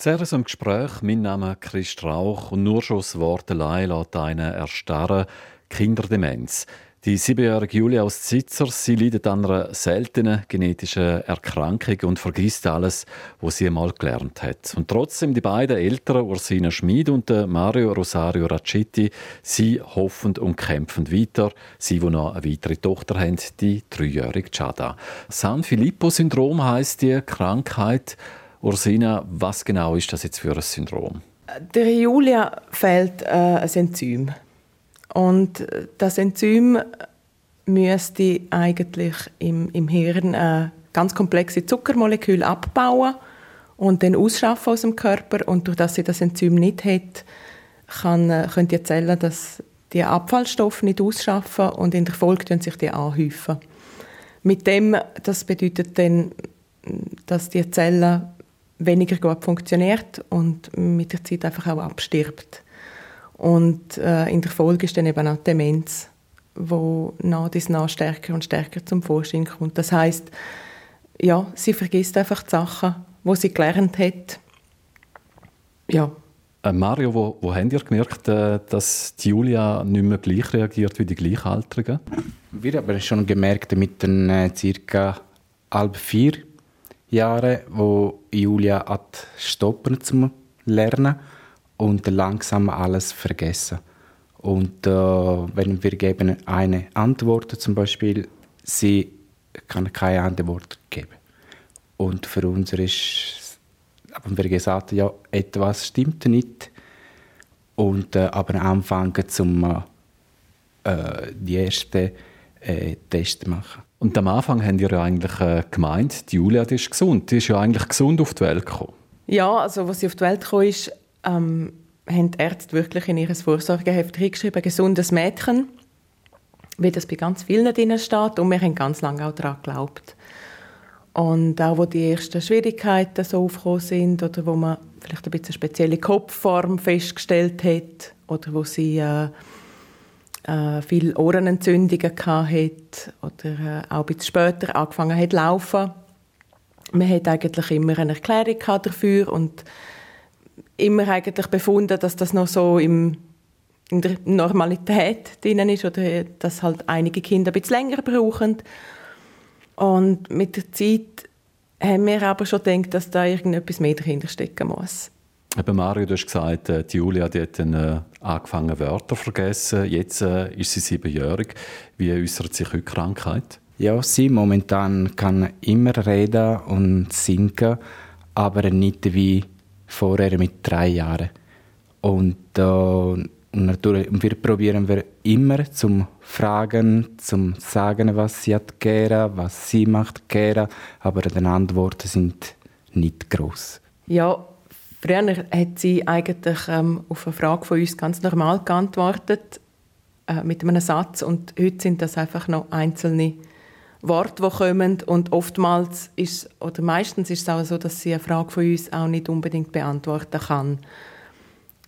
Zuerst im Gespräch, mein Name ist Chris Strauch und nur schon das Wort allein lässt einen erstarren. Kinderdemenz. Die siebenjährige Julia aus Zitzer, sie leidet an einer seltenen genetischen Erkrankung und vergisst alles, was sie einmal gelernt hat. Und trotzdem die beiden Eltern, Ursina Schmid und Mario Rosario Raccetti, sie hoffen und kämpfen weiter. Sie, die noch eine weitere Tochter haben, die dreijährige Chada. San Filippo-Syndrom heißt die Krankheit. Ursina, was genau ist das jetzt für ein Syndrom? Der Julia fehlt äh, ein Enzym. Und das Enzym müsste eigentlich im, im Hirn äh, ganz komplexe Zuckermoleküle abbauen und dann ausschaffen aus dem Körper. Und durch das sie das Enzym nicht hat, kann, äh, können die Zellen das, die Abfallstoffe nicht ausschaffen und in der Folge sich die anhäufen. Mit dem, das bedeutet dann, dass die Zelle weniger gut funktioniert und mit der Zeit einfach auch abstirbt. Und äh, in der Folge ist dann eben auch Demenz, wo nach dies nach stärker und stärker zum Vorschein kommt. Das heißt, ja, sie vergisst einfach die Sachen, wo sie gelernt hat. Ja. Äh, Mario, wo, wo habt ihr gemerkt, äh, dass die Julia nicht mehr gleich reagiert wie die Gleichaltrigen? Wir haben schon gemerkt mit den äh, circa halb vier Jahren, wo Julia hat stoppen zum Lernen und langsam alles vergessen. Und äh, wenn wir geben eine Antwort, zum Beispiel, sie kann keine Antwort geben. Und für uns ist, haben wir gesagt, ja, etwas stimmt nicht. Und äh, aber anfangen zum äh, die ersten äh, Test machen. Und am Anfang haben ihr ja eigentlich äh, gemeint, die Julia die ist gesund. Die ist ja eigentlich gesund auf die Welt gekommen. Ja, also als sie auf die Welt gekommen ist, ähm, haben die Ärzte wirklich in ihr Vorsorgeheft hingeschrieben, gesundes Mädchen, wie das bei ganz vielen drin steht. Und wir haben ganz lange auch daran geglaubt. Und auch, wo die ersten Schwierigkeiten so aufgekommen sind oder wo man vielleicht ein bisschen eine spezielle Kopfform festgestellt hat oder wo sie äh, äh, viele Ohrenentzündungen hatte oder äh, auch ein bisschen später angefangen hat zu laufen. Man hat eigentlich immer eine Erklärung dafür und immer eigentlich befunden, dass das noch so im, in der Normalität drin ist oder dass halt einige Kinder ein bisschen länger brauchen. Und mit der Zeit haben wir aber schon gedacht, dass da irgendetwas mehr dahinter stecken muss. Eben Mario, du hast gesagt, äh, die Julia die hat dann, äh, angefangen Wörter zu vergessen. Jetzt äh, ist sie siebenjährig. Wie äußert sich heute Krankheit? Ja, sie momentan kann immer reden und singen, aber nicht wie vorher mit drei Jahren. Und, äh, natürlich, wir probieren wir immer zum Fragen, zum sagen, was sie hat gerne, was sie macht gerne, aber die Antworten sind nicht groß. Ja, früher hat sie eigentlich ähm, auf eine Frage von uns ganz normal geantwortet äh, mit einem Satz und heute sind das einfach noch einzelne Worte, die kommen. Und oftmals ist oder meistens ist es auch so, dass sie eine Frage von uns auch nicht unbedingt beantworten kann.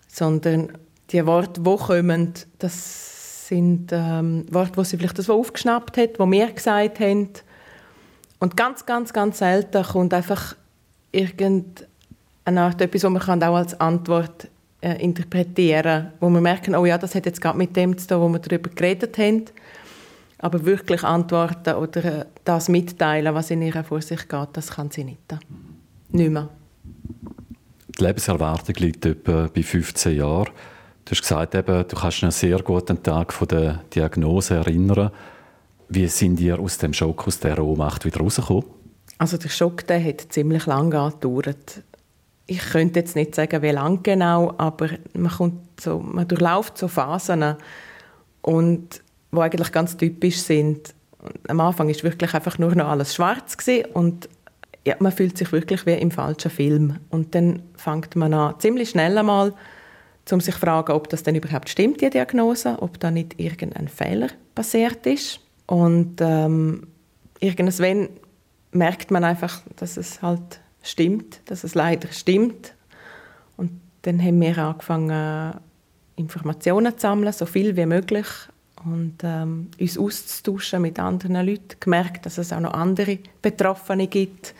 Sondern die Worte, die kommen, das sind ähm, Worte, die sie vielleicht das aufgeschnappt hat, die wir gesagt haben. Und ganz, ganz, ganz selten kommt einfach irgendeine Art etwas, was man auch als Antwort äh, interpretieren kann, wo wir merken, oh ja, das hat jetzt gerade mit dem zu tun, wo wir darüber geredet haben. Aber wirklich antworten oder äh, das mitteilen, was in ihrer Vorsicht geht, das kann sie nicht. Nicht mehr. Die Lebenserwartung liegt etwa bei 15 Jahren. Du hast gesagt, eben, du kannst dich einen sehr guten Tag von der Diagnose erinnern. Wie sind ihr aus dem Schock, aus der Ohnmacht wieder rausgekommen? Also der Schock der hat ziemlich lange gedauert. Ich könnte jetzt nicht sagen, wie lange genau, aber man, kommt so, man durchläuft so Phasen. Und die eigentlich ganz typisch sind. Am Anfang ist wirklich einfach nur noch alles schwarz und ja, man fühlt sich wirklich wie im falschen Film. Und dann fängt man an, ziemlich schnell einmal, um sich zu fragen, ob das denn überhaupt stimmt, die Diagnose, ob da nicht irgendein Fehler passiert ist. Und ähm, irgendwann merkt man einfach, dass es halt stimmt, dass es leider stimmt. Und dann haben wir angefangen, Informationen zu sammeln, so viel wie möglich und ähm, uns auszutauschen mit anderen Leuten, gemerkt, dass es auch noch andere Betroffene gibt.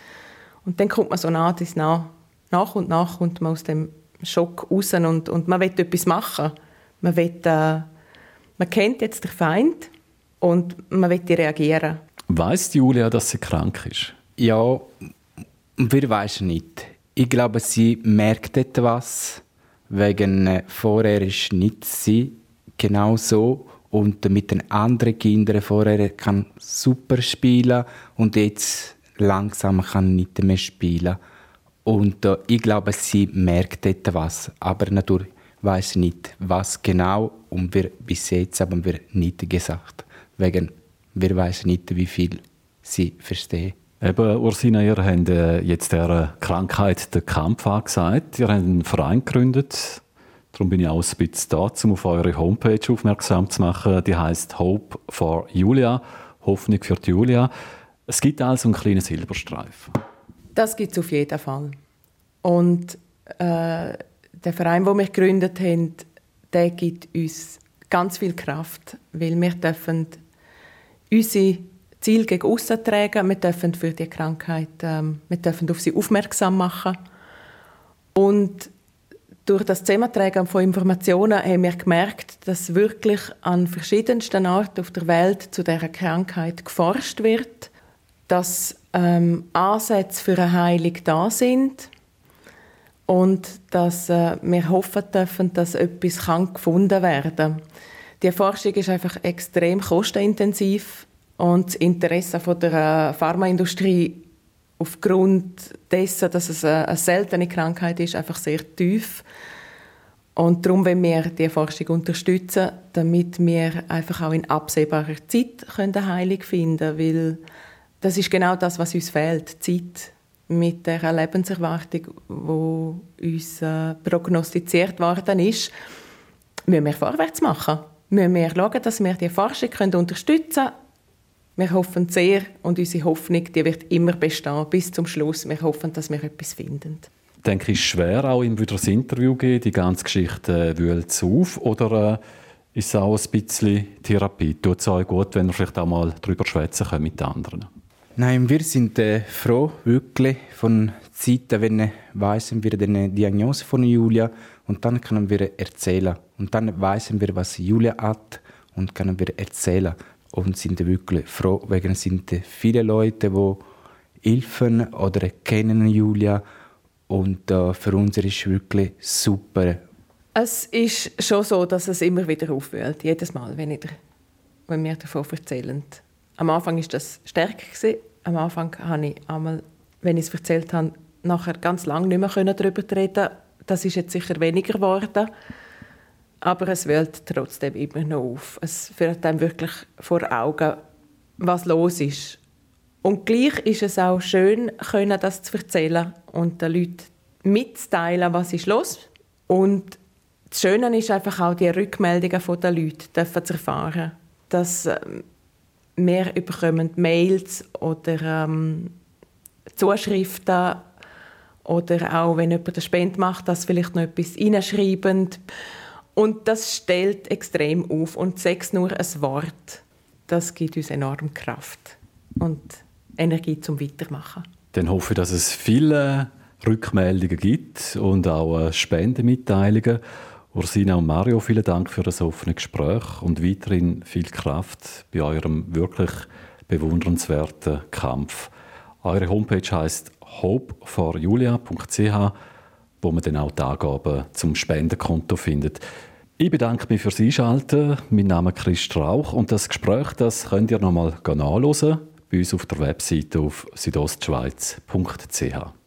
Und dann kommt man so nah dies nah nach und nach kommt man aus dem Schock raus und, und man will etwas machen. Man, will, äh, man kennt jetzt den Feind und man will reagieren. Weiß Julia, dass sie krank ist? Ja, wir wissen nicht. Ich glaube, sie merkt etwas, wegen äh, vorher ist nicht sie genau so und mit den anderen Kindern vorher kann super spielen und jetzt langsam kann nicht mehr spielen. Und äh, ich glaube, sie merkt etwas, aber natürlich weiß nicht, was genau und wir bis jetzt haben wir nicht gesagt, wegen wir wissen nicht, wie viel sie verstehen. Eben, Ursina, ihr habt äh, jetzt der Krankheit den Kampf angesagt. Ihr habt einen Verein gegründet. Darum bin ich auch ein bisschen da, um auf eure Homepage aufmerksam zu machen. Die heißt Hope for Julia, Hoffnung für Julia. Es gibt also einen kleinen Silberstreifen. Das gibt es auf jeden Fall. Und äh, der Verein, den wir gegründet haben, der gibt uns ganz viel Kraft, weil wir dürfen unsere Ziele gegen aussen tragen, wir dürfen für die Krankheit, ähm, wir dürfen auf sie aufmerksam machen. Und durch das Zusammentragen von Informationen haben wir gemerkt, dass wirklich an verschiedensten Orten auf der Welt zu dieser Krankheit geforscht wird, dass ähm, Ansätze für eine Heilung da sind und dass äh, wir hoffen dürfen, dass etwas kann gefunden werden kann. Die Forschung ist einfach extrem kostenintensiv und das Interesse von der äh, Pharmaindustrie aufgrund dessen, dass es eine seltene Krankheit ist, einfach sehr tief. Und darum wollen wir die Forschung unterstützen, damit wir einfach auch in absehbarer Zeit eine Heilung finden können, weil das ist genau das, was uns fehlt, Zeit mit der Lebenserwartung, die uns äh, prognostiziert worden ist, müssen wir vorwärts machen. Müssen wir schauen, dass wir die Forschung können unterstützen können. Wir hoffen sehr und unsere Hoffnung die wird immer bestehen, bis zum Schluss. Wir hoffen, dass wir etwas finden. Ich denke, es ist schwer, auch ihm wieder ein Interview zu geben. Die ganze Geschichte äh, wühlt es auf. Oder äh, ist es auch ein bisschen Therapie? Tut es euch gut, wenn ihr vielleicht auch mal darüber schwätzen könnt mit anderen? Nein, wir sind äh, froh, wirklich, von Zeiten, wenn wissen wir die Diagnose von Julia und dann können wir erzählen. Und dann wissen wir, was Julia hat und können wir erzählen. Und sind wirklich froh, wegen sind viele Leute, die helfen oder kennen Julia. Und äh, für uns ist es wirklich super. Es ist schon so, dass es immer wieder aufwühlt, jedes Mal, wenn, ich, wenn wir davon erzählen. Am Anfang war das stärker. Am Anfang habe ich einmal, wenn ich es erzählt habe, nachher ganz lange nicht mehr darüber reden Das ist jetzt sicher weniger geworden. Aber es wühlt trotzdem immer noch auf. Es führt einem wirklich vor Augen, was los ist. Und gleich ist es auch schön, können das zu erzählen und den Leuten mitzuteilen, was ist los. Und das Schöne ist einfach auch die Rückmeldungen der Leute zu erfahren. Dass ähm, wir bekommen Mails oder ähm, Zuschriften oder auch, wenn jemand eine Spende macht, dass vielleicht noch etwas reinschreiben. Und das stellt extrem auf. Und sechs nur ein Wort, das gibt uns enorm Kraft und Energie zum Weitermachen. Dann hoffe ich, dass es viele Rückmeldungen gibt und auch äh, Spendenmitteilungen. Ursina und Mario, vielen Dank für das offene Gespräch und weiterhin viel Kraft bei eurem wirklich bewundernswerten Kampf. Eure Homepage heißt hopeforjulia.ch, wo man dann auch die Angaben zum Spendenkonto findet. Ich bedanke mich fürs Einschalten. Mein Name ist Chris Strauch und das Gespräch das könnt ihr nochmal nachlesen bei uns auf der Webseite auf südostschweiz.ch.